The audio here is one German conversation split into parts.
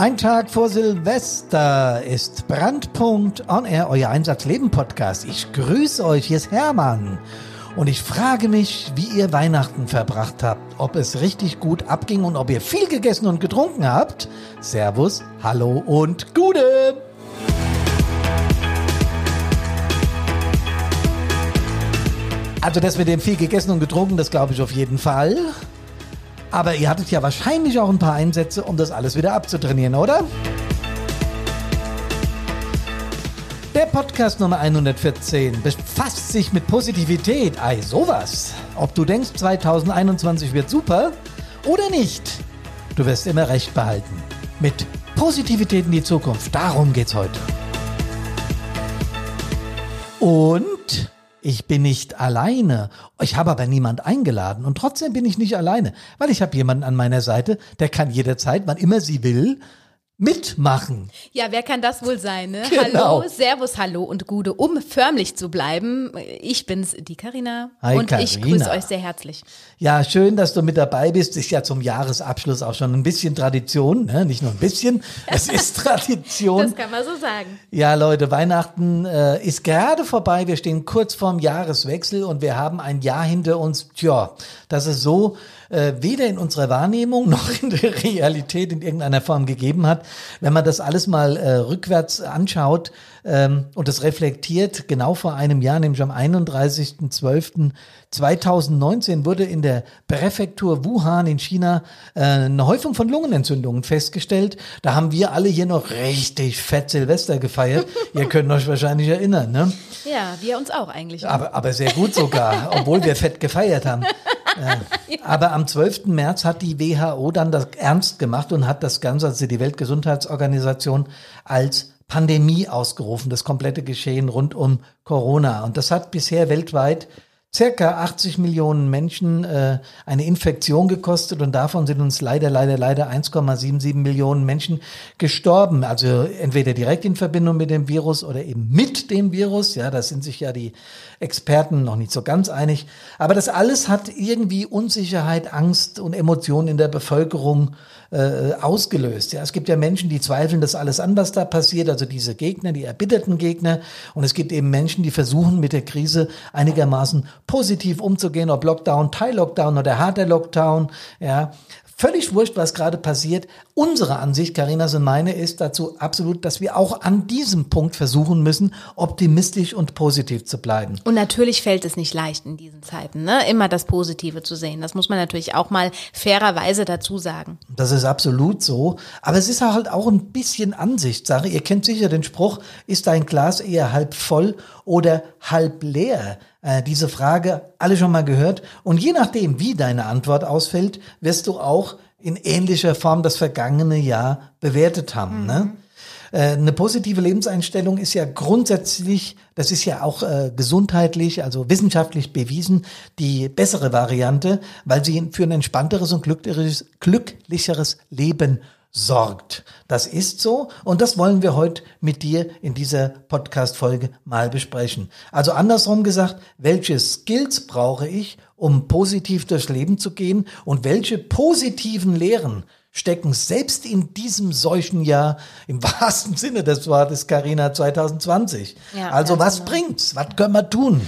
Ein Tag vor Silvester ist Brandpunkt On Air, euer Einsatzleben Podcast. Ich grüße euch, hier ist Hermann. Und ich frage mich, wie ihr Weihnachten verbracht habt, ob es richtig gut abging und ob ihr viel gegessen und getrunken habt. Servus, hallo und Gude! Also das mit dem viel gegessen und getrunken, das glaube ich auf jeden Fall. Aber ihr hattet ja wahrscheinlich auch ein paar Einsätze, um das alles wieder abzutrainieren, oder? Der Podcast Nummer 114 befasst sich mit Positivität. Ei, sowas. Ob du denkst, 2021 wird super oder nicht, du wirst immer recht behalten. Mit Positivität in die Zukunft, darum geht's heute. Und ich bin nicht alleine. Ich habe aber niemand eingeladen und trotzdem bin ich nicht alleine, weil ich habe jemanden an meiner Seite, der kann jederzeit, wann immer sie will, mitmachen. Ja, wer kann das wohl sein? Ne? Genau. Hallo, Servus, Hallo und Gude, um förmlich zu bleiben. Ich bin's, die Karina Hi, und ich Carina. grüße euch sehr herzlich. Ja, schön, dass du mit dabei bist. Ist ja zum Jahresabschluss auch schon ein bisschen Tradition, ne? nicht nur ein bisschen, es ist Tradition. Das kann man so sagen. Ja, Leute, Weihnachten äh, ist gerade vorbei. Wir stehen kurz vorm Jahreswechsel und wir haben ein Jahr hinter uns. Tja, das ist so äh, weder in unserer Wahrnehmung noch in der Realität in irgendeiner Form gegeben hat. Wenn man das alles mal äh, rückwärts anschaut und das reflektiert, genau vor einem Jahr, nämlich am 31.12.2019 wurde in der Präfektur Wuhan in China äh, eine Häufung von Lungenentzündungen festgestellt. Da haben wir alle hier noch richtig fett Silvester gefeiert. Ihr könnt euch wahrscheinlich erinnern, ne? Ja, wir uns auch eigentlich. Aber, aber sehr gut sogar, obwohl wir fett gefeiert haben. Äh, Aber am 12. März hat die WHO dann das ernst gemacht und hat das Ganze, also die Weltgesundheitsorganisation, als Pandemie ausgerufen, das komplette Geschehen rund um Corona. Und das hat bisher weltweit circa 80 Millionen Menschen äh, eine Infektion gekostet und davon sind uns leider, leider, leider 1,77 Millionen Menschen gestorben. Also entweder direkt in Verbindung mit dem Virus oder eben mit dem Virus. Ja, da sind sich ja die Experten noch nicht so ganz einig. Aber das alles hat irgendwie Unsicherheit, Angst und Emotionen in der Bevölkerung äh, ausgelöst. Ja, es gibt ja Menschen, die zweifeln das alles an, was da passiert, also diese Gegner, die erbitterten Gegner. Und es gibt eben Menschen, die versuchen mit der Krise einigermaßen positiv umzugehen, ob Lockdown, Teil-Lockdown oder harter Lockdown. Ja, völlig wurscht, was gerade passiert. Unsere Ansicht, Carinas und meine, ist dazu absolut, dass wir auch an diesem Punkt versuchen müssen, optimistisch und positiv zu bleiben. Und natürlich fällt es nicht leicht in diesen Zeiten, ne? immer das Positive zu sehen. Das muss man natürlich auch mal fairerweise dazu sagen. Das ist absolut so. Aber es ist halt auch ein bisschen Ansichtssache. Ihr kennt sicher den Spruch, ist dein Glas eher halb voll oder halb leer? Äh, diese Frage alle schon mal gehört. Und je nachdem, wie deine Antwort ausfällt, wirst du auch in ähnlicher Form das vergangene Jahr bewertet haben. Ne? Äh, Eine positive Lebenseinstellung ist ja grundsätzlich, das ist ja auch äh, gesundheitlich, also wissenschaftlich bewiesen, die bessere Variante, weil sie für ein entspannteres und glücklicheres, glücklicheres Leben sorgt. Das ist so und das wollen wir heute mit dir in dieser Podcast-Folge mal besprechen. Also andersrum gesagt, welche Skills brauche ich, um positiv durchs Leben zu gehen und welche positiven Lehren stecken selbst in diesem solchen Jahr im wahrsten Sinne des Wortes Carina 2020. Ja, also was genau. bringt's? Was können wir tun?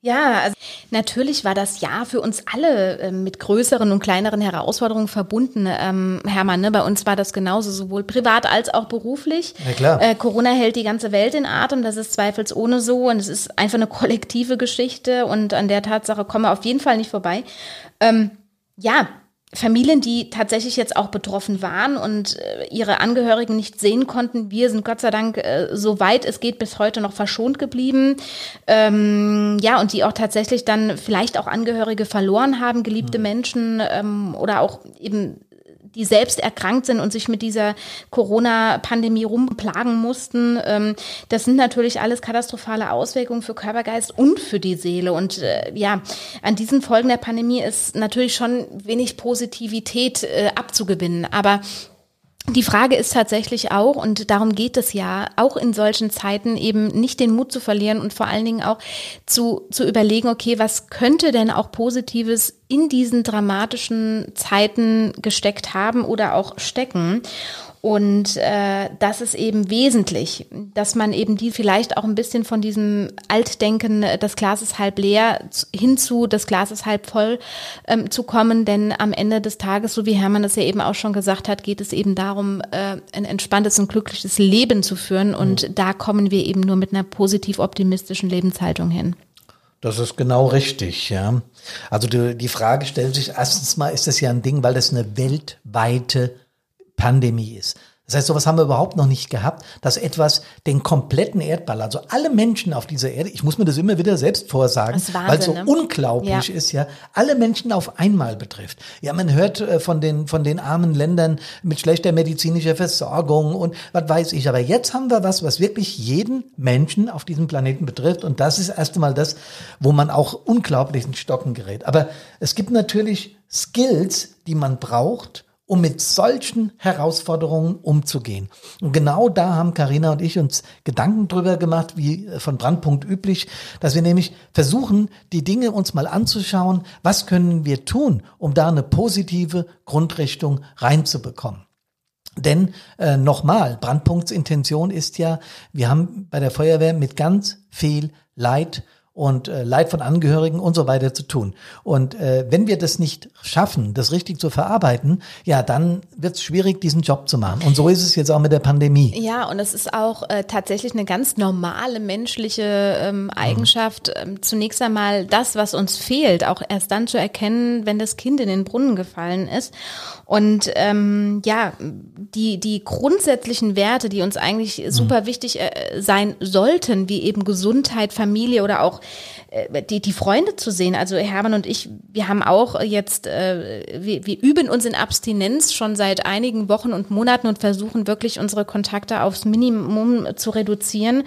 Ja, also natürlich war das Jahr für uns alle ähm, mit größeren und kleineren Herausforderungen verbunden, ähm, Hermann. Ne? Bei uns war das genauso, sowohl privat als auch beruflich. Ja, klar. Äh, Corona hält die ganze Welt in Atem, das ist zweifelsohne so. Und es ist einfach eine kollektive Geschichte und an der Tatsache kommen wir auf jeden Fall nicht vorbei. Ähm, ja, Familien, die tatsächlich jetzt auch betroffen waren und äh, ihre Angehörigen nicht sehen konnten. Wir sind Gott sei Dank, äh, soweit es geht, bis heute noch verschont geblieben. Ähm, ja, und die auch tatsächlich dann vielleicht auch Angehörige verloren haben, geliebte Menschen ähm, oder auch eben die selbst erkrankt sind und sich mit dieser Corona-Pandemie rumplagen mussten. Ähm, das sind natürlich alles katastrophale Auswirkungen für Körper, Geist und für die Seele. Und äh, ja, an diesen Folgen der Pandemie ist natürlich schon wenig Positivität äh, abzugewinnen. Aber die Frage ist tatsächlich auch, und darum geht es ja, auch in solchen Zeiten eben nicht den Mut zu verlieren und vor allen Dingen auch zu, zu überlegen, okay, was könnte denn auch Positives in diesen dramatischen Zeiten gesteckt haben oder auch stecken? Und äh, das ist eben wesentlich, dass man eben die vielleicht auch ein bisschen von diesem Altdenken, äh, das Glas ist halb leer, hinzu, das Glas ist halb voll ähm, zu kommen. Denn am Ende des Tages, so wie Hermann das ja eben auch schon gesagt hat, geht es eben darum, äh, ein entspanntes und glückliches Leben zu führen. Und mhm. da kommen wir eben nur mit einer positiv optimistischen Lebenshaltung hin. Das ist genau richtig, ja. Also die, die Frage stellt sich erstens mal, ist das ja ein Ding, weil das eine weltweite Pandemie ist. Das heißt, sowas haben wir überhaupt noch nicht gehabt, dass etwas den kompletten Erdball, also alle Menschen auf dieser Erde, ich muss mir das immer wieder selbst vorsagen, weil es so ne? unglaublich ja. ist, ja, alle Menschen auf einmal betrifft. Ja, man hört äh, von den, von den armen Ländern mit schlechter medizinischer Versorgung und was weiß ich. Aber jetzt haben wir was, was wirklich jeden Menschen auf diesem Planeten betrifft. Und das ist erst einmal das, wo man auch unglaublich in Stocken gerät. Aber es gibt natürlich Skills, die man braucht, um mit solchen Herausforderungen umzugehen. Und genau da haben Karina und ich uns Gedanken drüber gemacht, wie von Brandpunkt üblich, dass wir nämlich versuchen, die Dinge uns mal anzuschauen, was können wir tun, um da eine positive Grundrichtung reinzubekommen. Denn äh, nochmal, Brandpunkts Intention ist ja, wir haben bei der Feuerwehr mit ganz viel Leid und äh, Leid von Angehörigen und so weiter zu tun. Und äh, wenn wir das nicht schaffen, das richtig zu verarbeiten, ja, dann wird es schwierig, diesen Job zu machen. Und so ist es jetzt auch mit der Pandemie. Ja, und es ist auch äh, tatsächlich eine ganz normale menschliche ähm, Eigenschaft. Mhm. zunächst einmal das, was uns fehlt, auch erst dann zu erkennen, wenn das Kind in den Brunnen gefallen ist. Und ähm, ja, die, die grundsätzlichen Werte, die uns eigentlich super mhm. wichtig äh, sein sollten, wie eben Gesundheit, Familie oder auch die, die Freunde zu sehen. Also Hermann und ich, wir haben auch jetzt, äh, wir, wir üben uns in Abstinenz schon seit einigen Wochen und Monaten und versuchen wirklich unsere Kontakte aufs Minimum zu reduzieren.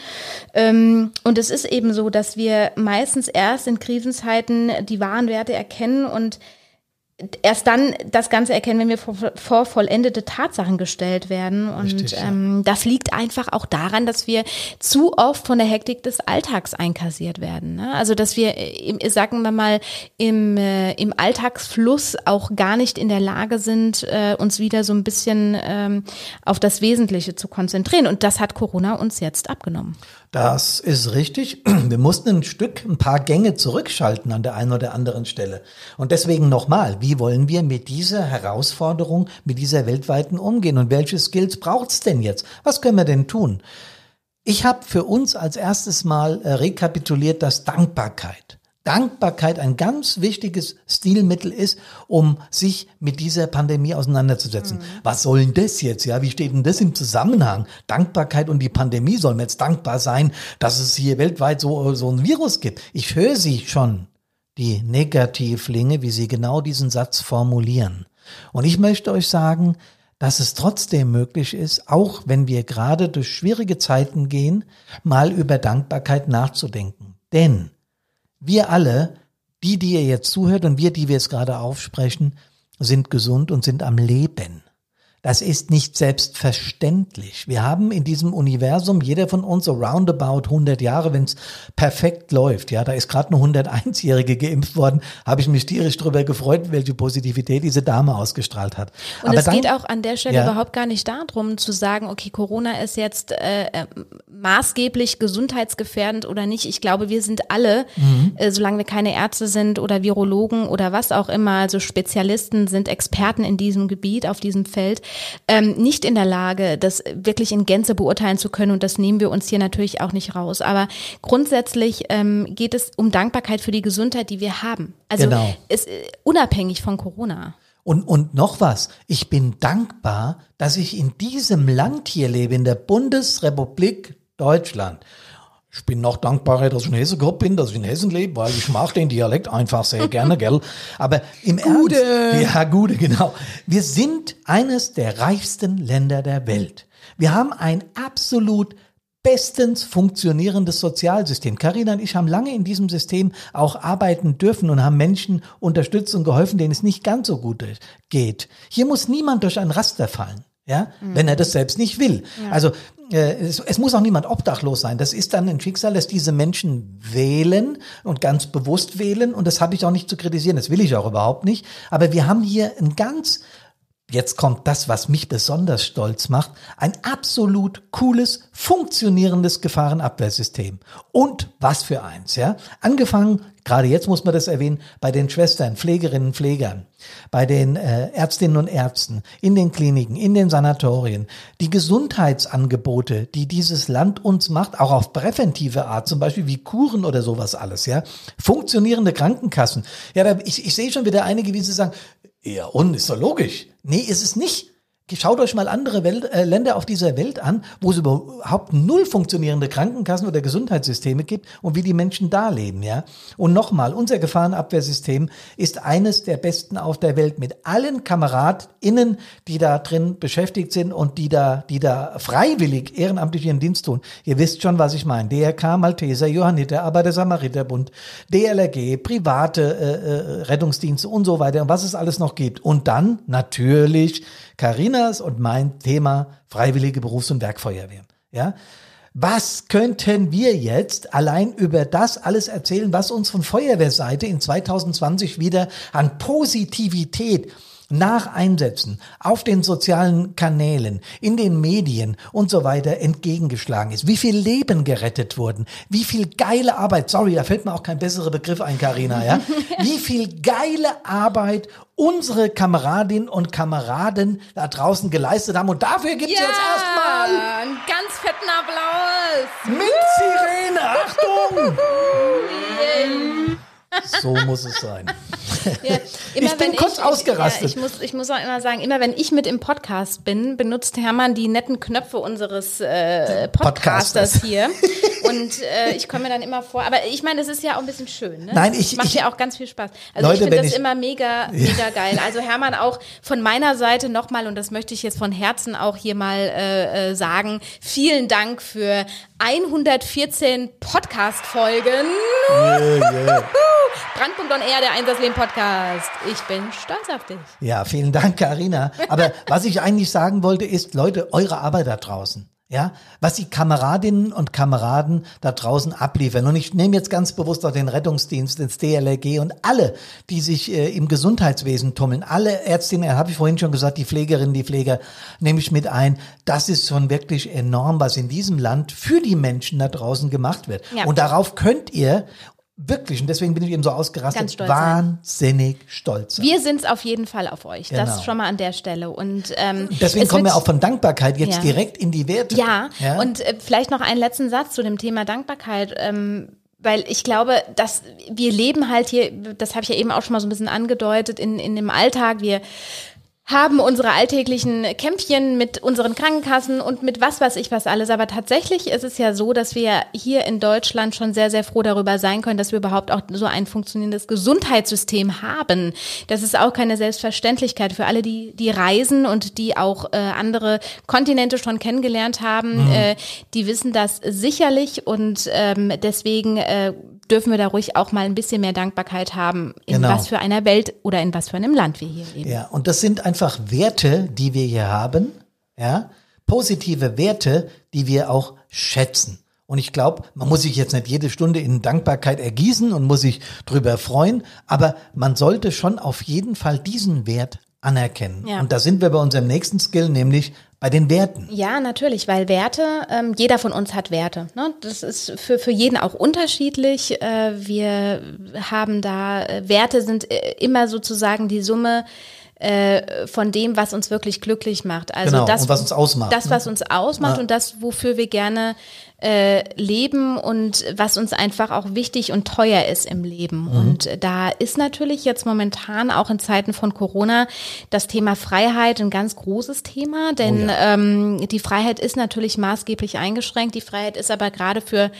Ähm, und es ist eben so, dass wir meistens erst in Krisenzeiten die wahren Werte erkennen und erst dann das Ganze erkennen, wenn wir vor, vor vollendete Tatsachen gestellt werden. Und Richtig, ja. ähm, das liegt einfach auch daran, dass wir zu oft von der Hektik des Alltags einkassiert werden. Ne? Also dass wir, im, sagen wir mal, im, äh, im Alltagsfluss auch gar nicht in der Lage sind, äh, uns wieder so ein bisschen ähm, auf das Wesentliche zu konzentrieren. Und das hat Corona uns jetzt abgenommen. Das ist richtig. Wir mussten ein Stück, ein paar Gänge zurückschalten an der einen oder anderen Stelle. Und deswegen nochmal, wie wollen wir mit dieser Herausforderung, mit dieser weltweiten umgehen? Und welche Skills braucht's denn jetzt? Was können wir denn tun? Ich habe für uns als erstes Mal äh, rekapituliert, dass Dankbarkeit Dankbarkeit ein ganz wichtiges Stilmittel ist, um sich mit dieser Pandemie auseinanderzusetzen. Mhm. Was soll denn das jetzt? Ja, wie steht denn das im Zusammenhang? Dankbarkeit und die Pandemie sollen wir jetzt dankbar sein, dass es hier weltweit so, so ein Virus gibt. Ich höre sie schon, die Negativlinge, wie sie genau diesen Satz formulieren. Und ich möchte euch sagen, dass es trotzdem möglich ist, auch wenn wir gerade durch schwierige Zeiten gehen, mal über Dankbarkeit nachzudenken. Denn wir alle, die, die ihr jetzt zuhört und wir, die wir es gerade aufsprechen, sind gesund und sind am Leben. Das ist nicht selbstverständlich. Wir haben in diesem Universum, jeder von uns so roundabout 100 Jahre, wenn es perfekt läuft. Ja, da ist gerade eine 101-Jährige geimpft worden, habe ich mich tierisch darüber gefreut, welche Positivität diese Dame ausgestrahlt hat. Und Aber es dann, geht auch an der Stelle ja. überhaupt gar nicht darum zu sagen, okay, Corona ist jetzt äh, äh, maßgeblich gesundheitsgefährdend oder nicht. Ich glaube, wir sind alle, mhm. äh, solange wir keine Ärzte sind oder Virologen oder was auch immer, also Spezialisten sind Experten in diesem Gebiet, auf diesem Feld, ähm, nicht in der Lage, das wirklich in Gänze beurteilen zu können. Und das nehmen wir uns hier natürlich auch nicht raus. Aber grundsätzlich ähm, geht es um Dankbarkeit für die Gesundheit, die wir haben. Also genau. ist äh, unabhängig von Corona. Und, und noch was, ich bin dankbar, dass ich in diesem Land hier lebe, in der Bundesrepublik Deutschland. Ich bin noch dankbarer, dass ich in Hessen gehabt bin, dass ich in Hessen lebe, weil ich mag den Dialekt einfach sehr gerne, gell? Aber im Gude. Ernst, ja, Gude, genau. Wir sind eines der reichsten Länder der Welt. Wir haben ein absolut bestens funktionierendes Sozialsystem. Karina und ich haben lange in diesem System auch arbeiten dürfen und haben Menschen unterstützt und geholfen, denen es nicht ganz so gut geht. Hier muss niemand durch ein Raster fallen ja, mhm. wenn er das selbst nicht will. Ja. Also es, es, muss auch niemand obdachlos sein. Das ist dann ein Schicksal, dass diese Menschen wählen und ganz bewusst wählen und das habe ich auch nicht zu kritisieren, das will ich auch überhaupt nicht. Aber wir haben hier ein ganz jetzt kommt das, was mich besonders stolz macht, ein absolut cooles, funktionierendes Gefahrenabwehrsystem. Und was für eins, ja? Angefangen, gerade jetzt muss man das erwähnen, bei den Schwestern, Pflegerinnen, Pflegern, bei den äh, Ärztinnen und Ärzten, in den Kliniken, in den Sanatorien, die Gesundheitsangebote, die dieses Land uns macht, auch auf präventive Art, zum Beispiel wie Kuren oder sowas alles, ja? Funktionierende Krankenkassen. Ja, da, ich, ich sehe schon wieder einige, wie sie sagen, ja, und ist doch logisch. Nee, ist es nicht. Schaut euch mal andere Welt, äh, Länder auf dieser Welt an, wo es überhaupt null funktionierende Krankenkassen oder Gesundheitssysteme gibt und wie die Menschen da leben, ja. Und nochmal, unser Gefahrenabwehrsystem ist eines der besten auf der Welt mit allen KameradInnen, die da drin beschäftigt sind und die da, die da freiwillig ehrenamtlich ihren Dienst tun. Ihr wisst schon, was ich meine. DRK, Malteser, Johanniter, aber der Samariterbund, DLRG, private äh, äh, Rettungsdienste und so weiter und was es alles noch gibt. Und dann natürlich Carinas und mein Thema Freiwillige Berufs- und Werkfeuerwehren. Ja? Was könnten wir jetzt allein über das alles erzählen, was uns von Feuerwehrseite in 2020 wieder an Positivität nach Einsätzen auf den sozialen Kanälen, in den Medien und so weiter entgegengeschlagen ist. Wie viel Leben gerettet wurden, wie viel geile Arbeit, sorry, da fällt mir auch kein besserer Begriff ein, Karina, ja? Wie viel geile Arbeit unsere Kameradinnen und Kameraden da draußen geleistet haben. Und dafür gibt es ja, jetzt erstmal einen ganz fetten Applaus. Mit Sirene, Achtung! So muss es sein. Ja, ich bin kurz ich, ausgerastet. Ja, ich, muss, ich muss auch immer sagen, immer wenn ich mit im Podcast bin, benutzt Hermann die netten Knöpfe unseres äh, Podcasters, Podcasters hier. Und äh, ich komme mir dann immer vor, aber ich meine, es ist ja auch ein bisschen schön. Ne? Nein, ich. Macht ich, ja auch ganz viel Spaß. Also Leute, ich finde das ich, immer mega, mega geil. Also Hermann auch von meiner Seite nochmal, und das möchte ich jetzt von Herzen auch hier mal äh, äh sagen, vielen Dank für 114 Podcast-Folgen. Yeah, yeah. Brandpunkt on Air, der Einsatzleben-Podcast. Ich bin stolz auf dich. Ja, vielen Dank, Karina. Aber was ich eigentlich sagen wollte, ist, Leute, eure Arbeit da draußen. Ja, was die Kameradinnen und Kameraden da draußen abliefern. Und ich nehme jetzt ganz bewusst auch den Rettungsdienst, ins DLRG und alle, die sich äh, im Gesundheitswesen tummeln, alle Ärztinnen, habe ich vorhin schon gesagt, die Pflegerinnen, die Pfleger, nehme ich mit ein. Das ist schon wirklich enorm, was in diesem Land für die Menschen da draußen gemacht wird. Ja. Und darauf könnt ihr wirklich, und deswegen bin ich eben so ausgerastet, stolz wahnsinnig sein. stolz. Sein. Wir sind es auf jeden Fall auf euch. Genau. Das schon mal an der Stelle. Und ähm, deswegen kommen wir auch von Dankbarkeit jetzt ja. direkt in die Werte. Ja, ja? und äh, vielleicht noch einen letzten Satz zu dem Thema Dankbarkeit. Ähm, weil ich glaube, dass wir leben halt hier, das habe ich ja eben auch schon mal so ein bisschen angedeutet, in, in dem Alltag. Wir haben unsere alltäglichen Kämpfchen mit unseren Krankenkassen und mit was weiß ich was alles. Aber tatsächlich ist es ja so, dass wir hier in Deutschland schon sehr, sehr froh darüber sein können, dass wir überhaupt auch so ein funktionierendes Gesundheitssystem haben. Das ist auch keine Selbstverständlichkeit für alle, die, die reisen und die auch äh, andere Kontinente schon kennengelernt haben. Mhm. Äh, die wissen das sicherlich und ähm, deswegen äh, dürfen wir da ruhig auch mal ein bisschen mehr Dankbarkeit haben, in genau. was für einer Welt oder in was für einem Land wir hier leben. Ja, und das sind einfach Werte, die wir hier haben, ja, positive Werte, die wir auch schätzen. Und ich glaube, man muss sich jetzt nicht jede Stunde in Dankbarkeit ergießen und muss sich drüber freuen, aber man sollte schon auf jeden Fall diesen Wert anerkennen. Ja. Und da sind wir bei unserem nächsten Skill, nämlich bei den Werten. Ja, natürlich, weil Werte, ähm, jeder von uns hat Werte. Ne? Das ist für, für jeden auch unterschiedlich. Äh, wir haben da, äh, Werte sind äh, immer sozusagen die Summe äh, von dem, was uns wirklich glücklich macht. Also genau, das, was uns ausmacht. Das, ne? was uns ausmacht ja. und das, wofür wir gerne äh, leben und was uns einfach auch wichtig und teuer ist im Leben. Mhm. Und da ist natürlich jetzt momentan auch in Zeiten von Corona das Thema Freiheit ein ganz großes Thema, denn oh ja. ähm, die Freiheit ist natürlich maßgeblich eingeschränkt. Die Freiheit ist aber gerade für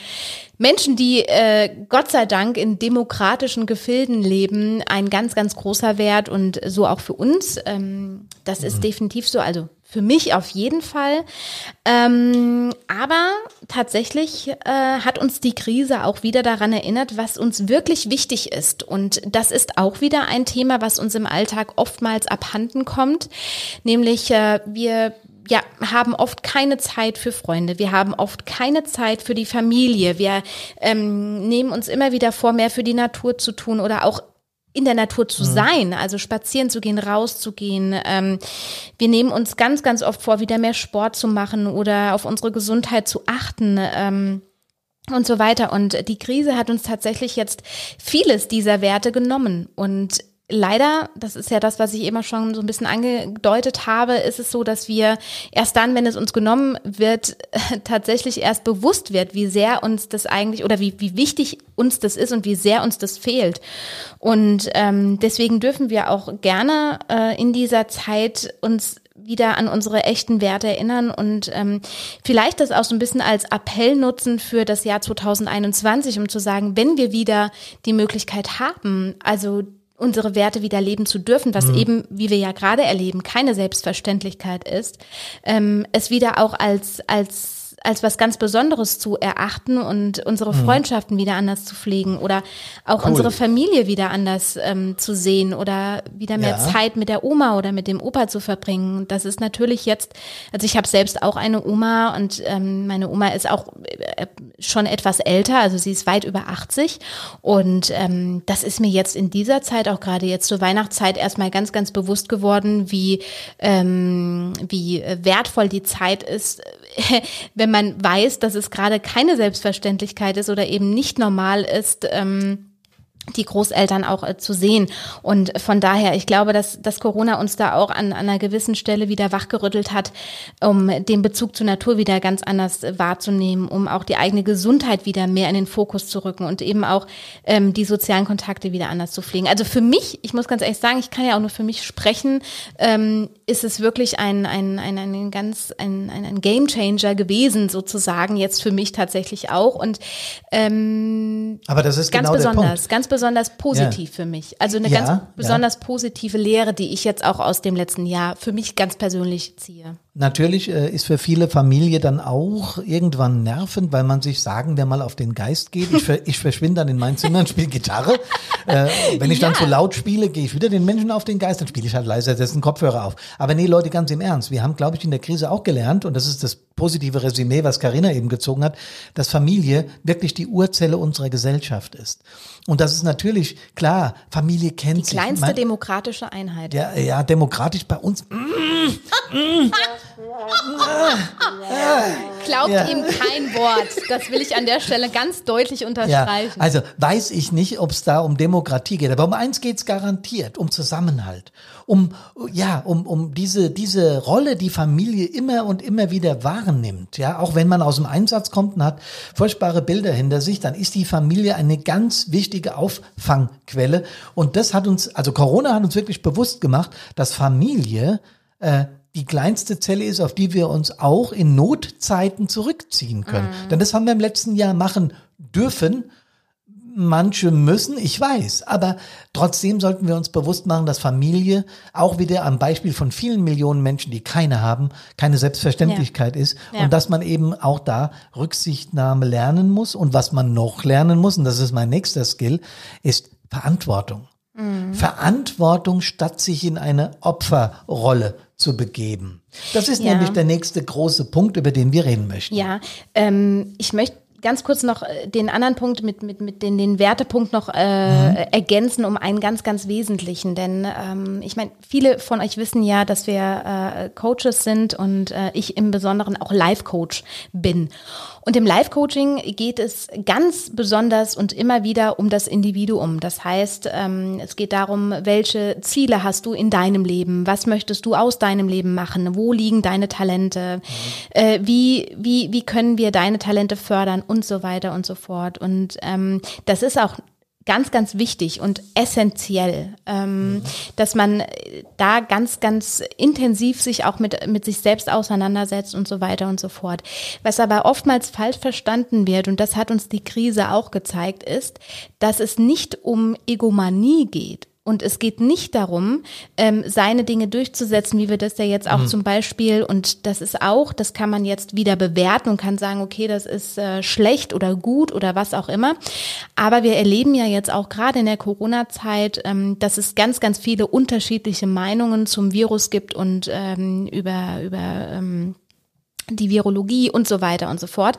Menschen, die äh, Gott sei Dank in demokratischen Gefilden leben, ein ganz, ganz großer Wert und so auch für uns. Ähm, das mhm. ist definitiv so. Also für mich auf jeden Fall. Ähm, aber tatsächlich äh, hat uns die Krise auch wieder daran erinnert, was uns wirklich wichtig ist. Und das ist auch wieder ein Thema, was uns im Alltag oftmals abhanden kommt. Nämlich äh, wir ja, haben oft keine Zeit für Freunde, wir haben oft keine Zeit für die Familie, wir ähm, nehmen uns immer wieder vor, mehr für die Natur zu tun oder auch in der Natur zu mhm. sein, also spazieren zu gehen, rauszugehen. Ähm, wir nehmen uns ganz, ganz oft vor, wieder mehr Sport zu machen oder auf unsere Gesundheit zu achten. Ähm, und so weiter. Und die Krise hat uns tatsächlich jetzt vieles dieser Werte genommen. Und leider, das ist ja das, was ich immer schon so ein bisschen angedeutet habe, ist es so, dass wir erst dann, wenn es uns genommen wird, tatsächlich erst bewusst wird, wie sehr uns das eigentlich oder wie, wie wichtig uns das ist und wie sehr uns das fehlt. Und ähm, deswegen dürfen wir auch gerne äh, in dieser Zeit uns wieder an unsere echten Werte erinnern und ähm, vielleicht das auch so ein bisschen als Appell nutzen für das Jahr 2021, um zu sagen, wenn wir wieder die Möglichkeit haben, also unsere Werte wieder leben zu dürfen, was mhm. eben, wie wir ja gerade erleben, keine Selbstverständlichkeit ist, ähm, es wieder auch als, als als was ganz Besonderes zu erachten und unsere mhm. Freundschaften wieder anders zu pflegen oder auch cool. unsere Familie wieder anders ähm, zu sehen oder wieder mehr ja. Zeit mit der Oma oder mit dem Opa zu verbringen. Das ist natürlich jetzt, also ich habe selbst auch eine Oma und ähm, meine Oma ist auch äh, schon etwas älter, also sie ist weit über 80 und ähm, das ist mir jetzt in dieser Zeit, auch gerade jetzt zur Weihnachtszeit, erstmal ganz, ganz bewusst geworden, wie, ähm, wie wertvoll die Zeit ist, wenn man weiß, dass es gerade keine Selbstverständlichkeit ist oder eben nicht normal ist, ähm, die Großeltern auch äh, zu sehen. Und von daher, ich glaube, dass, dass Corona uns da auch an, an einer gewissen Stelle wieder wachgerüttelt hat, um den Bezug zur Natur wieder ganz anders äh, wahrzunehmen, um auch die eigene Gesundheit wieder mehr in den Fokus zu rücken und eben auch ähm, die sozialen Kontakte wieder anders zu pflegen. Also für mich, ich muss ganz ehrlich sagen, ich kann ja auch nur für mich sprechen, ähm, ist es wirklich ein, ein, ein, ein ganz ein, ein, ein Game Changer gewesen, sozusagen, jetzt für mich tatsächlich auch. Und ähm, Aber das ist ganz genau besonders, der Punkt. ganz besonders positiv ja. für mich. Also eine ja, ganz besonders positive Lehre, die ich jetzt auch aus dem letzten Jahr für mich ganz persönlich ziehe. Natürlich äh, ist für viele Familie dann auch irgendwann nervend, weil man sich, sagen wir mal, auf den Geist geht. Ich, ich verschwinde dann in mein Zimmer und spiele Gitarre. Äh, wenn ich dann zu laut spiele, gehe ich wieder den Menschen auf den Geist, dann spiele ich halt leiser, setze einen Kopfhörer auf. Aber nee, Leute, ganz im Ernst. Wir haben, glaube ich, in der Krise auch gelernt, und das ist das positive Resümee, was Karina eben gezogen hat, dass Familie wirklich die Urzelle unserer Gesellschaft ist. Und das ist natürlich klar, Familie kennt die sich. Die kleinste man, demokratische Einheit. Ja, ja, demokratisch bei uns. Mm, mm, Glaubt ja. ihm kein Wort. Das will ich an der Stelle ganz deutlich unterstreichen. Ja, also weiß ich nicht, ob es da um Demokratie geht, aber um eins geht es garantiert, um Zusammenhalt, um ja, um um diese diese Rolle, die Familie immer und immer wieder wahrnimmt. Ja, auch wenn man aus dem Einsatz kommt und hat furchtbare Bilder hinter sich, dann ist die Familie eine ganz wichtige Auffangquelle. Und das hat uns, also Corona hat uns wirklich bewusst gemacht, dass Familie äh, die kleinste Zelle ist, auf die wir uns auch in Notzeiten zurückziehen können. Mhm. Denn das haben wir im letzten Jahr machen dürfen. Manche müssen, ich weiß, aber trotzdem sollten wir uns bewusst machen, dass Familie auch wieder am Beispiel von vielen Millionen Menschen, die keine haben, keine Selbstverständlichkeit ja. ist ja. und dass man eben auch da Rücksichtnahme lernen muss und was man noch lernen muss, und das ist mein nächster Skill, ist Verantwortung. Mhm. Verantwortung statt sich in eine Opferrolle zu begeben. Das ist ja. nämlich der nächste große Punkt, über den wir reden möchten. Ja, ähm, ich möchte ganz kurz noch äh, den anderen Punkt mit, mit, mit den, den Wertepunkt noch äh, mhm. ergänzen um einen ganz, ganz wesentlichen. Denn ähm, ich meine, viele von euch wissen ja, dass wir äh, Coaches sind und äh, ich im Besonderen auch Life-Coach bin. Und im Life-Coaching geht es ganz besonders und immer wieder um das Individuum. Das heißt, ähm, es geht darum, welche Ziele hast du in deinem Leben? Was möchtest du aus deinem Leben machen? Wo liegen deine Talente? Mhm. Äh, wie, wie, wie können wir deine Talente fördern und so weiter und so fort? Und ähm, das ist auch ganz, ganz wichtig und essentiell, ähm, mhm. dass man da ganz, ganz intensiv sich auch mit, mit sich selbst auseinandersetzt und so weiter und so fort. Was aber oftmals falsch verstanden wird, und das hat uns die Krise auch gezeigt, ist, dass es nicht um Egomanie geht und es geht nicht darum, ähm, seine Dinge durchzusetzen, wie wir das ja jetzt auch mhm. zum Beispiel, und das ist auch, das kann man jetzt wieder bewerten und kann sagen, okay, das ist äh, schlecht oder gut oder was auch immer. Aber wir erleben ja jetzt auch gerade in der Corona-Zeit, ähm, dass es ganz, ganz viele unterschiedliche Meinungen zum Virus gibt und ähm, über, über ähm, die Virologie und so weiter und so fort.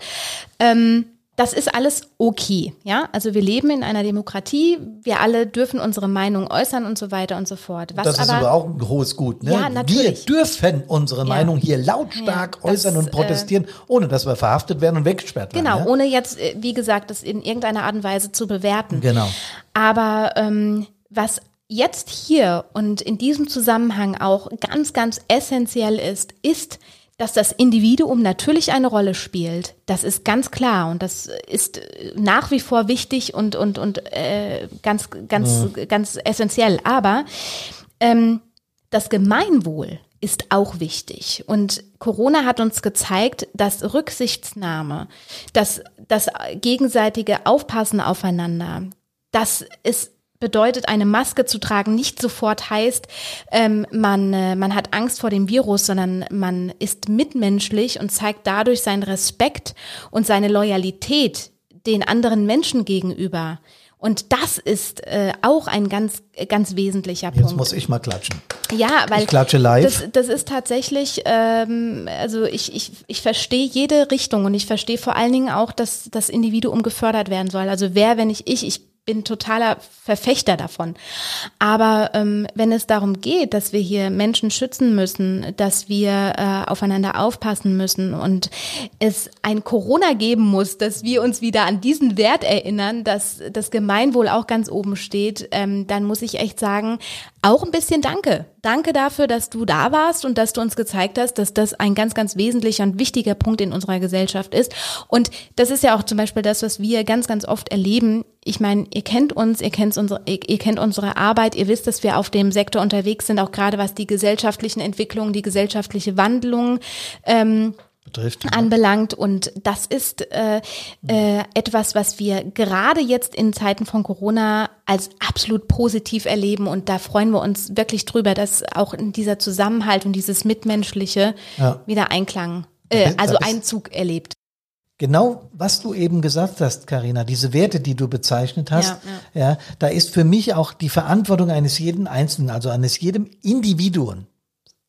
Ähm, das ist alles okay, ja. Also wir leben in einer Demokratie, wir alle dürfen unsere Meinung äußern und so weiter und so fort. Was das ist aber, auch ein hohes Gut, ne? Ja, natürlich. Wir dürfen unsere ja. Meinung hier lautstark ja, äußern das, und protestieren, äh, ohne dass wir verhaftet werden und weggesperrt werden. Genau, ja? ohne jetzt, äh, wie gesagt, das in irgendeiner Art und Weise zu bewerten. Genau. Aber ähm, was jetzt hier und in diesem Zusammenhang auch ganz, ganz essentiell ist, ist, dass das Individuum natürlich eine Rolle spielt. Das ist ganz klar und das ist nach wie vor wichtig und, und, und äh, ganz, ganz, ja. ganz essentiell. Aber ähm, das Gemeinwohl ist auch wichtig. Und Corona hat uns gezeigt, dass Rücksichtsnahme, dass das gegenseitige Aufpassen aufeinander, das ist bedeutet, eine Maske zu tragen nicht sofort heißt, ähm, man, äh, man hat Angst vor dem Virus, sondern man ist mitmenschlich und zeigt dadurch seinen Respekt und seine Loyalität den anderen Menschen gegenüber. Und das ist äh, auch ein ganz, ganz wesentlicher Punkt. Jetzt muss ich mal klatschen. Ja, weil ich klatsche live. Das, das ist tatsächlich, ähm, also ich, ich, ich verstehe jede Richtung und ich verstehe vor allen Dingen auch, dass das Individuum gefördert werden soll. Also wer, wenn nicht ich, ich bin totaler Verfechter davon. Aber ähm, wenn es darum geht, dass wir hier Menschen schützen müssen, dass wir äh, aufeinander aufpassen müssen und es ein Corona geben muss, dass wir uns wieder an diesen Wert erinnern, dass das Gemeinwohl auch ganz oben steht, ähm, dann muss ich echt sagen, auch ein bisschen Danke. Danke dafür, dass du da warst und dass du uns gezeigt hast, dass das ein ganz, ganz wesentlicher und wichtiger Punkt in unserer Gesellschaft ist. Und das ist ja auch zum Beispiel das, was wir ganz, ganz oft erleben. Ich meine, ihr kennt uns, ihr kennt unsere, ihr kennt unsere Arbeit, ihr wisst, dass wir auf dem Sektor unterwegs sind, auch gerade was die gesellschaftlichen Entwicklungen, die gesellschaftliche Wandlung ähm, betrifft. Anbelangt. Und das ist äh, äh, etwas, was wir gerade jetzt in Zeiten von Corona als absolut positiv erleben. Und da freuen wir uns wirklich drüber, dass auch in dieser Zusammenhalt und dieses Mitmenschliche ja. wieder Einklang, äh, also Einzug erlebt. Genau, was du eben gesagt hast, Karina, diese Werte, die du bezeichnet hast, ja, ja. ja, da ist für mich auch die Verantwortung eines jeden Einzelnen, also eines jedem Individuum,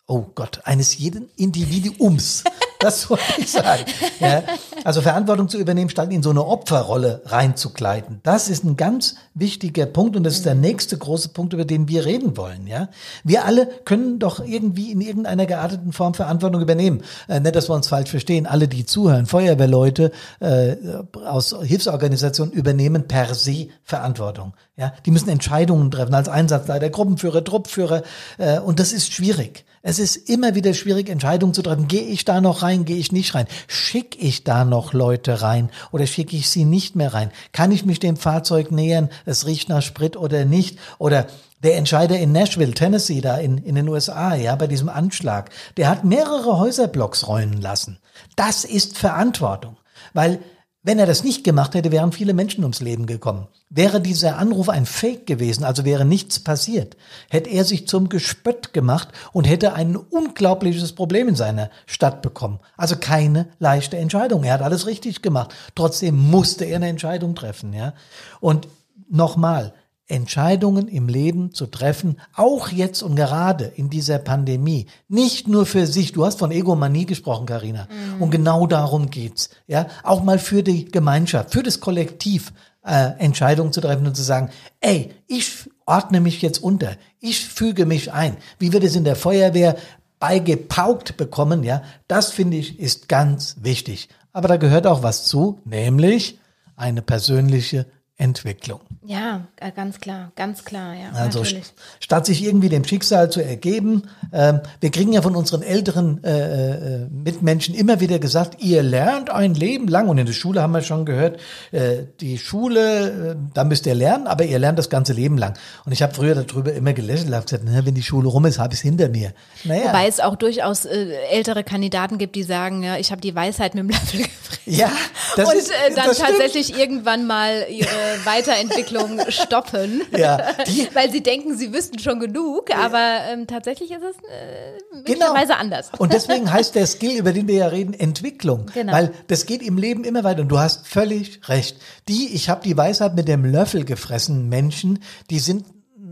oh Gott, eines jeden Individuums das wollte ich sagen. Ja, also Verantwortung zu übernehmen, statt in so eine Opferrolle reinzugleiten. Das ist ein ganz wichtiger Punkt und das ist der nächste große Punkt, über den wir reden wollen. Ja, wir alle können doch irgendwie in irgendeiner gearteten Form Verantwortung übernehmen. Äh, nicht, dass wir uns falsch verstehen. Alle, die zuhören, Feuerwehrleute äh, aus Hilfsorganisationen übernehmen per se Verantwortung. Ja, die müssen Entscheidungen treffen als Einsatzleiter, Gruppenführer, Truppführer äh, und das ist schwierig. Es ist immer wieder schwierig, Entscheidungen zu treffen. Gehe ich da noch rein, gehe ich nicht rein? Schicke ich da noch Leute rein oder schicke ich sie nicht mehr rein? Kann ich mich dem Fahrzeug nähern? Es riecht nach Sprit oder nicht? Oder der Entscheider in Nashville, Tennessee, da in, in den USA, ja, bei diesem Anschlag, der hat mehrere Häuserblocks räumen lassen. Das ist Verantwortung. Weil wenn er das nicht gemacht hätte, wären viele Menschen ums Leben gekommen. Wäre dieser Anruf ein Fake gewesen, also wäre nichts passiert, hätte er sich zum Gespött gemacht und hätte ein unglaubliches Problem in seiner Stadt bekommen. Also keine leichte Entscheidung. Er hat alles richtig gemacht. Trotzdem musste er eine Entscheidung treffen, ja. Und nochmal, Entscheidungen im Leben zu treffen, auch jetzt und gerade in dieser Pandemie, nicht nur für sich. Du hast von Egomanie gesprochen, Karina, mhm. und genau darum geht's. Ja, auch mal für die Gemeinschaft, für das Kollektiv äh, Entscheidungen zu treffen und zu sagen, ey, ich ordne mich jetzt unter, ich füge mich ein. Wie wir das in der Feuerwehr beigepaukt bekommen, ja, das finde ich ist ganz wichtig. Aber da gehört auch was zu, nämlich eine persönliche Entwicklung. Ja, äh, ganz klar, ganz klar, ja. Also natürlich. statt sich irgendwie dem Schicksal zu ergeben, ähm, wir kriegen ja von unseren älteren äh, äh, Mitmenschen immer wieder gesagt, ihr lernt ein Leben lang und in der Schule haben wir schon gehört, äh, die Schule, äh, da müsst ihr lernen, aber ihr lernt das ganze Leben lang. Und ich habe früher darüber immer gelächelt, habe gesagt, na, wenn die Schule rum ist, habe ich es hinter mir. Naja. Wobei es auch durchaus äh, ältere Kandidaten gibt, die sagen, ja, ich habe die Weisheit mit dem Löffel gefressen. Ja, das und ist, dann tatsächlich stimmt. irgendwann mal ihre Weiterentwicklung stoppen, ja, weil sie denken, sie wüssten schon genug, aber ähm, tatsächlich ist es äh, möglicherweise genau. anders. Und deswegen heißt der Skill, über den wir ja reden, Entwicklung, genau. weil das geht im Leben immer weiter und du hast völlig recht. Die, ich habe die Weisheit mit dem Löffel gefressen, Menschen, die sind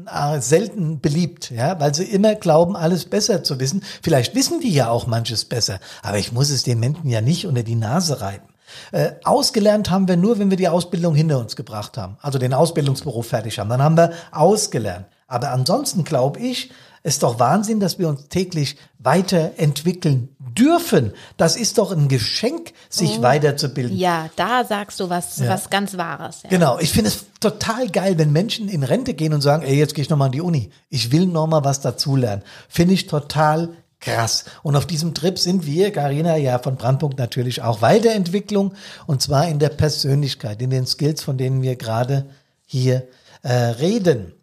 äh, selten beliebt, ja, weil sie immer glauben, alles besser zu wissen. Vielleicht wissen die ja auch manches besser, aber ich muss es den Menschen ja nicht unter die Nase reiben. Äh, ausgelernt haben wir nur, wenn wir die Ausbildung hinter uns gebracht haben, also den Ausbildungsberuf fertig haben. Dann haben wir ausgelernt. Aber ansonsten glaube ich, ist doch Wahnsinn, dass wir uns täglich weiterentwickeln dürfen. Das ist doch ein Geschenk, sich oh. weiterzubilden. Ja, da sagst du was, ja. was ganz Wahres. Ja. Genau, ich finde es total geil, wenn Menschen in Rente gehen und sagen, ey, jetzt gehe ich nochmal in die Uni. Ich will nochmal was dazulernen. Finde ich total krass. Und auf diesem Trip sind wir, Karina, ja von Brandpunkt natürlich auch Weiterentwicklung und zwar in der Persönlichkeit, in den Skills, von denen wir gerade hier äh, reden.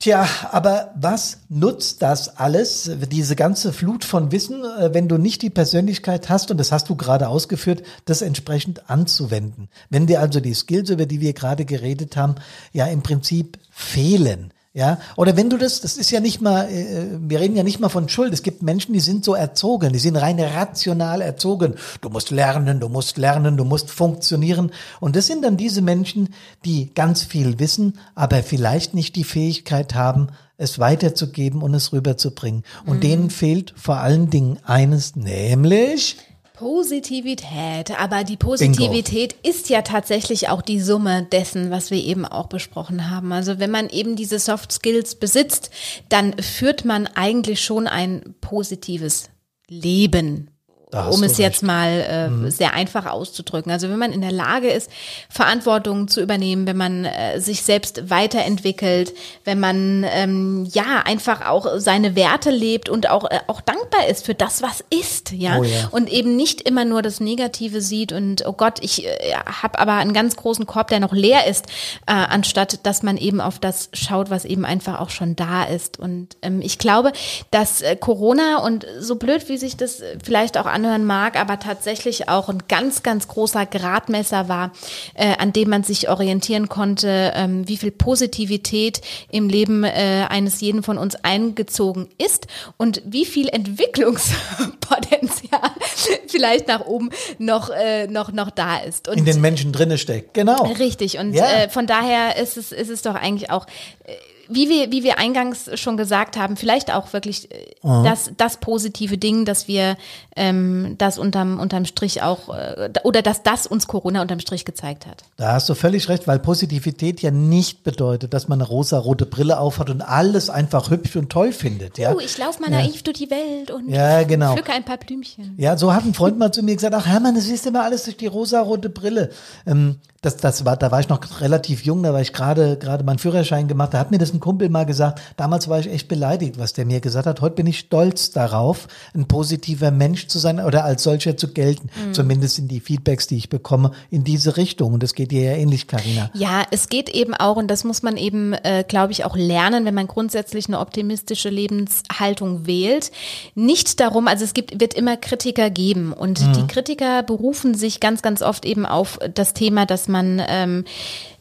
Tja, aber was nutzt das alles, diese ganze Flut von Wissen, äh, wenn du nicht die Persönlichkeit hast, und das hast du gerade ausgeführt, das entsprechend anzuwenden? Wenn dir also die Skills, über die wir gerade geredet haben, ja im Prinzip fehlen, ja, oder wenn du das, das ist ja nicht mal, äh, wir reden ja nicht mal von Schuld. Es gibt Menschen, die sind so erzogen, die sind rein rational erzogen. Du musst lernen, du musst lernen, du musst funktionieren. Und das sind dann diese Menschen, die ganz viel wissen, aber vielleicht nicht die Fähigkeit haben, es weiterzugeben und es rüberzubringen. Und mhm. denen fehlt vor allen Dingen eines, nämlich Positivität, aber die Positivität Bingo. ist ja tatsächlich auch die Summe dessen, was wir eben auch besprochen haben. Also wenn man eben diese Soft Skills besitzt, dann führt man eigentlich schon ein positives Leben um es recht. jetzt mal äh, mhm. sehr einfach auszudrücken. Also wenn man in der Lage ist, Verantwortung zu übernehmen, wenn man äh, sich selbst weiterentwickelt, wenn man ähm, ja einfach auch seine Werte lebt und auch äh, auch dankbar ist für das, was ist, ja? Oh ja. und eben nicht immer nur das Negative sieht und oh Gott, ich äh, habe aber einen ganz großen Korb, der noch leer ist, äh, anstatt dass man eben auf das schaut, was eben einfach auch schon da ist. Und ähm, ich glaube, dass äh, Corona und so blöd wie sich das vielleicht auch an anhören mag, aber tatsächlich auch ein ganz, ganz großer Gradmesser war, äh, an dem man sich orientieren konnte, ähm, wie viel Positivität im Leben äh, eines jeden von uns eingezogen ist und wie viel Entwicklungspotenzial vielleicht nach oben noch, äh, noch, noch da ist. Und In den Menschen drinne steckt, genau. Richtig. Und ja. äh, von daher ist es, ist es doch eigentlich auch äh, wie wir, wie wir eingangs schon gesagt haben, vielleicht auch wirklich mhm. das, das positive Ding, dass wir ähm, das unterm, unterm Strich auch, äh, oder dass das uns Corona unterm Strich gezeigt hat. Da hast du völlig recht, weil Positivität ja nicht bedeutet, dass man eine rosa-rote Brille aufhat und alles einfach hübsch und toll findet. Ja? Uh, ich laufe mal ja. naiv durch die Welt und ja, genau. pflücke ein paar Blümchen. Ja, so hat ein Freund mal zu mir gesagt, ach Hermann, das siehst immer alles durch die rosa-rote Brille. Ähm, das, das war, da war ich noch relativ jung, da war ich gerade, gerade meinen Führerschein gemacht, da hat mir das ein Kumpel mal gesagt, damals war ich echt beleidigt, was der mir gesagt hat. Heute bin ich stolz darauf, ein positiver Mensch zu sein oder als solcher zu gelten. Mhm. Zumindest in die Feedbacks, die ich bekomme, in diese Richtung. Und das geht dir ja ähnlich, Karina. Ja, es geht eben auch, und das muss man eben, äh, glaube ich, auch lernen, wenn man grundsätzlich eine optimistische Lebenshaltung wählt. Nicht darum, also es gibt, wird immer Kritiker geben. Und mhm. die Kritiker berufen sich ganz, ganz oft eben auf das Thema, dass man man ähm,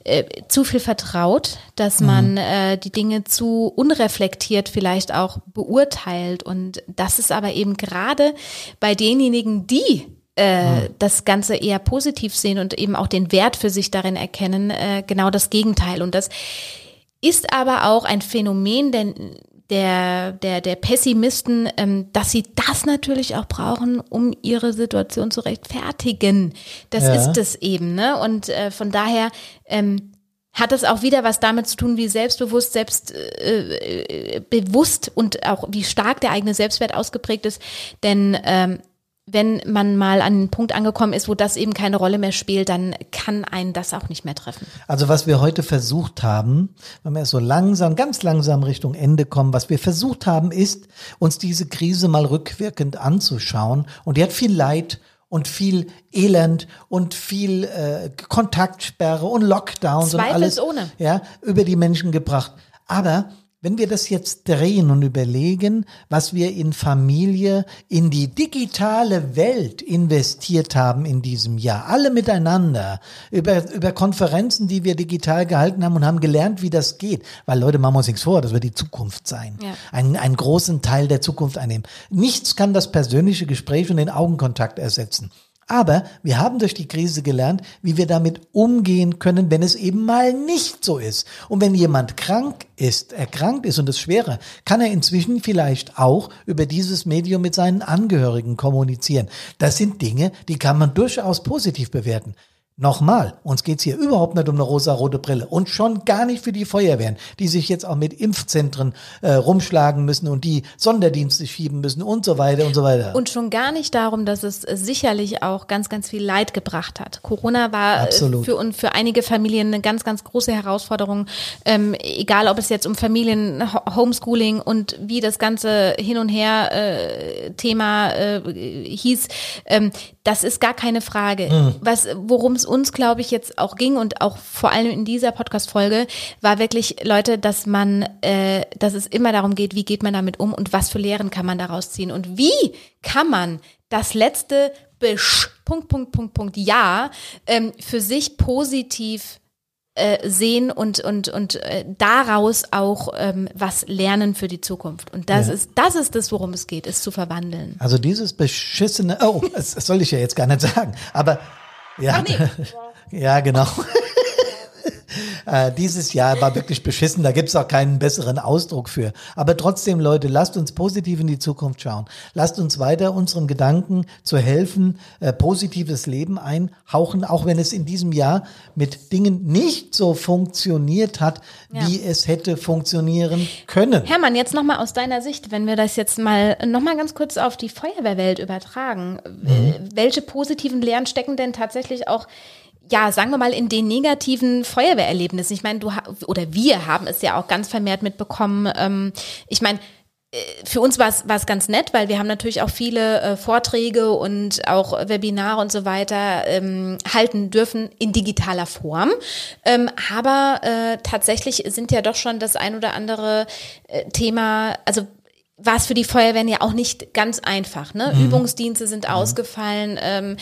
äh, zu viel vertraut, dass mhm. man äh, die Dinge zu unreflektiert vielleicht auch beurteilt. Und das ist aber eben gerade bei denjenigen, die äh, mhm. das Ganze eher positiv sehen und eben auch den Wert für sich darin erkennen, äh, genau das Gegenteil. Und das ist aber auch ein Phänomen, denn der, der, der Pessimisten, ähm, dass sie das natürlich auch brauchen, um ihre Situation zu rechtfertigen. Das ja. ist es eben, ne? Und äh, von daher ähm, hat es auch wieder was damit zu tun, wie selbstbewusst, selbst äh, äh, und auch wie stark der eigene Selbstwert ausgeprägt ist. Denn ähm, wenn man mal an einen Punkt angekommen ist, wo das eben keine Rolle mehr spielt, dann kann einen das auch nicht mehr treffen. Also was wir heute versucht haben, wenn wir so langsam, ganz langsam Richtung Ende kommen, was wir versucht haben, ist, uns diese Krise mal rückwirkend anzuschauen. Und die hat viel Leid und viel Elend und viel äh, Kontaktsperre und Lockdowns Zweifels und alles ja, über die Menschen gebracht. Aber wenn wir das jetzt drehen und überlegen, was wir in Familie, in die digitale Welt investiert haben in diesem Jahr, alle miteinander, über, über Konferenzen, die wir digital gehalten haben und haben gelernt, wie das geht. Weil Leute, machen wir uns nichts vor, das wird die Zukunft sein. Ja. Ein, einen großen Teil der Zukunft einnehmen. Nichts kann das persönliche Gespräch und den Augenkontakt ersetzen. Aber wir haben durch die Krise gelernt, wie wir damit umgehen können, wenn es eben mal nicht so ist. Und wenn jemand krank ist, erkrankt ist und es schwerer, kann er inzwischen vielleicht auch über dieses Medium mit seinen Angehörigen kommunizieren. Das sind Dinge, die kann man durchaus positiv bewerten. Nochmal, uns geht's hier überhaupt nicht um eine rosa-rote Brille und schon gar nicht für die Feuerwehren, die sich jetzt auch mit Impfzentren äh, rumschlagen müssen und die Sonderdienste schieben müssen und so weiter und so weiter. Und schon gar nicht darum, dass es sicherlich auch ganz, ganz viel Leid gebracht hat. Corona war äh, Absolut. für, und für einige Familien eine ganz, ganz große Herausforderung. Ähm, egal, ob es jetzt um Familien, Ho- Homeschooling und wie das ganze Hin und Her äh, Thema äh, hieß, ähm, das ist gar keine Frage. Was, worum es uns, glaube ich, jetzt auch ging und auch vor allem in dieser Podcast-Folge, war wirklich, Leute, dass man, äh, dass es immer darum geht, wie geht man damit um und was für Lehren kann man daraus ziehen und wie kann man das letzte Besch Punkt, Punkt, Punkt, Punkt, Ja ähm, für sich positiv äh, sehen und und und äh, daraus auch ähm, was lernen für die Zukunft. Und das Ja. ist das ist das, worum es geht, es zu verwandeln. Also dieses beschissene, oh, das, das soll ich ja jetzt gar nicht sagen, aber ja, ja genau. Äh, dieses Jahr war wirklich beschissen, da gibt's auch keinen besseren Ausdruck für. Aber trotzdem, Leute, lasst uns positiv in die Zukunft schauen. Lasst uns weiter unseren Gedanken zu helfen, äh, positives Leben einhauchen, auch wenn es in diesem Jahr mit Dingen nicht so funktioniert hat, Ja. wie es hätte funktionieren können. Hermann, jetzt nochmal aus deiner Sicht, wenn wir das jetzt mal nochmal ganz kurz auf die Feuerwehrwelt übertragen. äh, Welche positiven Lehren stecken denn tatsächlich auch, ja, sagen wir mal, in den negativen Feuerwehrerlebnissen? Ich meine, du oder wir haben es ja auch ganz vermehrt mitbekommen. Ähm, ich meine, äh, für uns war es war es ganz nett, weil wir haben natürlich auch viele äh, Vorträge und auch Webinare und so weiter ähm, halten dürfen in digitaler Form. Ähm, aber äh, tatsächlich sind ja doch schon das ein oder andere äh, Thema, also war es für die Feuerwehren ja auch nicht ganz einfach. Ne? Übungsdienste sind ausgefallen. Ähm,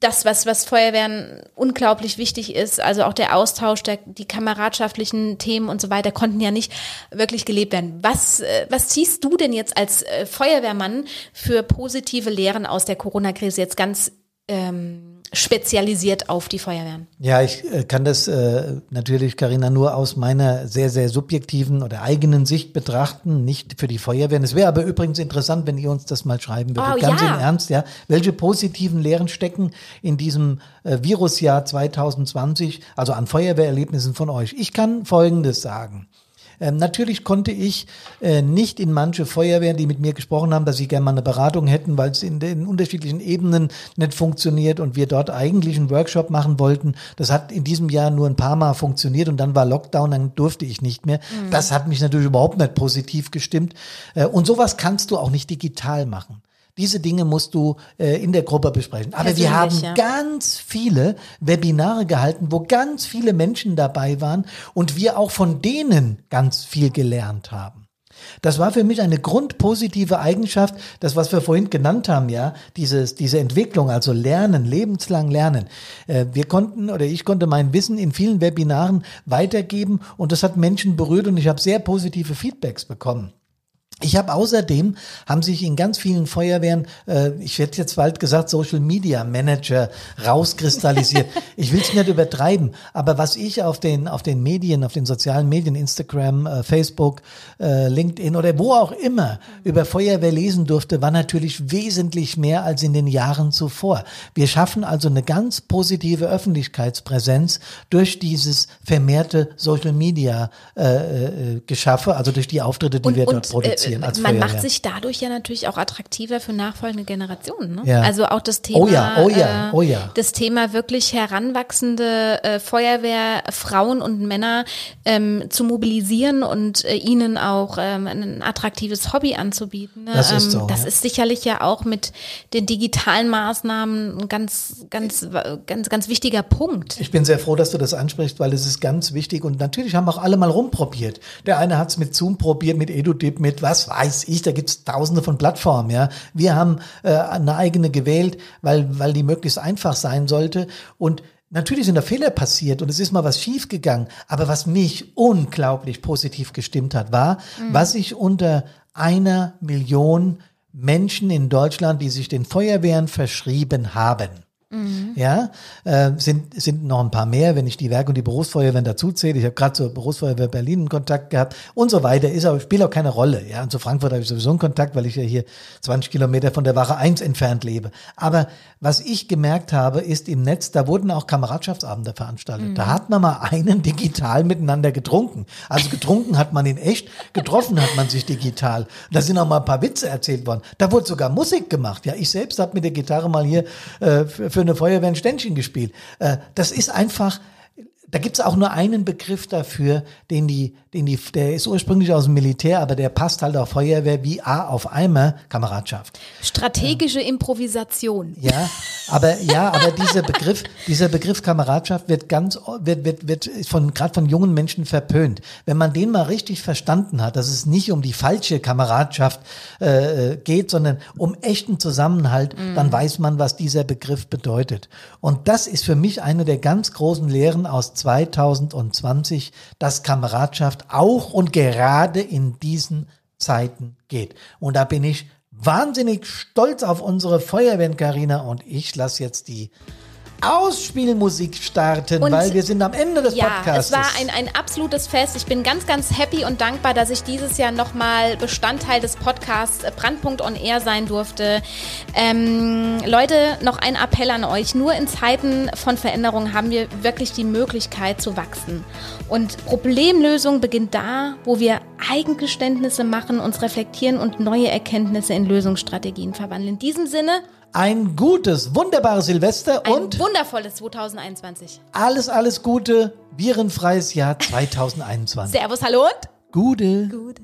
das, was, was Feuerwehren unglaublich wichtig ist, also auch der Austausch, der, die kameradschaftlichen Themen und so weiter, konnten ja nicht wirklich gelebt werden. Was, äh, was ziehst du denn jetzt als äh, Feuerwehrmann für positive Lehren aus der Corona-Krise jetzt ganz ähm, spezialisiert auf die Feuerwehren? Ja, ich äh, kann das äh, natürlich, Karina, nur aus meiner sehr, sehr subjektiven oder eigenen Sicht betrachten, nicht für die Feuerwehren. Es wäre aber übrigens interessant, wenn ihr uns das mal schreiben würdet. Oh, Ganz ja. im Ernst, ja. Welche positiven Lehren stecken in diesem äh, Virusjahr 2020, also an Feuerwehrerlebnissen von euch? Ich kann Folgendes sagen. Ähm, natürlich konnte ich äh, nicht in manche Feuerwehren, die mit mir gesprochen haben, dass sie gerne mal eine Beratung hätten, weil es in den unterschiedlichen Ebenen nicht funktioniert und wir dort eigentlich einen Workshop machen wollten. Das hat in diesem Jahr nur ein paar Mal funktioniert und dann war Lockdown, dann durfte ich nicht mehr. Das hat mich natürlich überhaupt nicht positiv gestimmt. Äh, und sowas kannst du auch nicht digital machen. Diese Dinge musst du äh, in der Gruppe besprechen. Aber wir haben ja. ganz viele Webinare gehalten, wo ganz viele Menschen dabei waren und wir auch von denen ganz viel gelernt haben. Das war für mich eine grundpositive Eigenschaft, das was wir vorhin genannt haben, ja, dieses, diese Entwicklung, also Lernen, lebenslang Lernen. Äh, wir konnten oder ich konnte mein Wissen in vielen Webinaren weitergeben und das hat Menschen berührt und ich habe sehr positive Feedbacks bekommen. Ich habe außerdem, haben sich in ganz vielen Feuerwehren, äh, ich werde jetzt bald gesagt, Social Media Manager rauskristallisiert. ich will es nicht übertreiben, aber was ich auf den, auf den Medien, auf den sozialen Medien, Instagram, äh, Facebook, äh, LinkedIn oder wo auch immer über Feuerwehr lesen durfte, war natürlich wesentlich mehr als in den Jahren zuvor. Wir schaffen also eine ganz positive Öffentlichkeitspräsenz durch dieses vermehrte Social Media äh, äh, Geschaffe, also durch die Auftritte, die wir dort produzieren als man Feuerwehr. macht sich dadurch ja natürlich auch attraktiver für nachfolgende Generationen. Ne? Ja. Also auch das Thema, Oh ja, oh ja, äh, oh ja. das Thema wirklich heranwachsende äh, Feuerwehrfrauen und Männer ähm, zu mobilisieren und äh, ihnen auch ähm, ein attraktives Hobby anzubieten. Ne? Das ist ähm, so, das ja. ist sicherlich ja auch mit den digitalen Maßnahmen ein ganz, ganz, ganz, ganz wichtiger Punkt. Ich bin sehr froh, dass du das ansprichst, weil es ist ganz wichtig und natürlich haben auch alle mal rumprobiert. Der eine hat es mit Zoom probiert, mit EduDip, mit was weiß ich, da gibt's tausende von Plattformen, ja. Wir haben äh, eine eigene gewählt, weil, weil die möglichst einfach sein sollte. Und Natürlich sind da Fehler passiert und es ist mal was schief gegangen, aber was mich unglaublich positiv gestimmt hat, war, was ich unter einer Million Menschen in Deutschland, die sich den Feuerwehren verschrieben haben, Ja, äh, sind, sind noch ein paar mehr, wenn ich die Werke und die Berufsfeuerwehren dazu zähle. Ich habe gerade zur Berufsfeuerwehr Berlin einen Kontakt gehabt und so weiter. Ist aber, spielt auch keine Rolle. Ja, und zu Frankfurt habe ich sowieso einen Kontakt, weil ich ja hier 20 Kilometer von der Wache 1 entfernt lebe. Aber was ich gemerkt habe, ist im Netz, da wurden auch Kameradschaftsabende veranstaltet. Da hat man mal einen digital miteinander getrunken. Also getrunken hat man in echt, getroffen hat man sich digital. Da sind auch mal ein paar Witze erzählt worden. Da wurde sogar Musik gemacht. Ja, ich selbst habe mit der Gitarre mal hier äh, für, für eine Feuerwehr ein Ständchen gespielt. Äh, das ist einfach, da gibt es auch nur einen Begriff dafür, den die, den die, der ist ursprünglich aus dem Militär, aber der passt halt auf Feuerwehr wie A auf Eimer, Kameradschaft. Strategische Improvisation. Ja, aber ja, aber dieser Begriff, dieser Begriff Kameradschaft wird ganz, wird, wird, wird von gerade von jungen Menschen verpönt. Wenn man den mal richtig verstanden hat, dass es nicht um die falsche Kameradschaft äh, geht, sondern um echten Zusammenhalt, dann weiß man, was dieser Begriff bedeutet. Und das ist für mich eine der ganz großen Lehren aus 2020, dass Kameradschaft auch und gerade in diesen Zeiten geht. Und da bin ich wahnsinnig stolz auf unsere Feuerwehren, Carina, und ich lasse jetzt die Ausspielmusik starten, Und- weil wir sind am Ende des Ja, Podcasts. es war ein, ein absolutes Fest. Ich bin ganz, ganz happy und dankbar, dass ich dieses Jahr nochmal Bestandteil des Podcasts äh, Brandpunkt on Air sein durfte. Ähm, Leute, noch ein Appell an euch. Nur in Zeiten von Veränderung haben wir wirklich die Möglichkeit zu wachsen. Und Problemlösung beginnt da, wo wir Eigengeständnisse machen, uns reflektieren und neue Erkenntnisse in Lösungsstrategien verwandeln. In diesem Sinne, ein gutes, wunderbares Silvester ein und wundervolles 2021. alles, alles Gute, virenfreies Jahr 2021. Servus, hallo und Gute. Gute.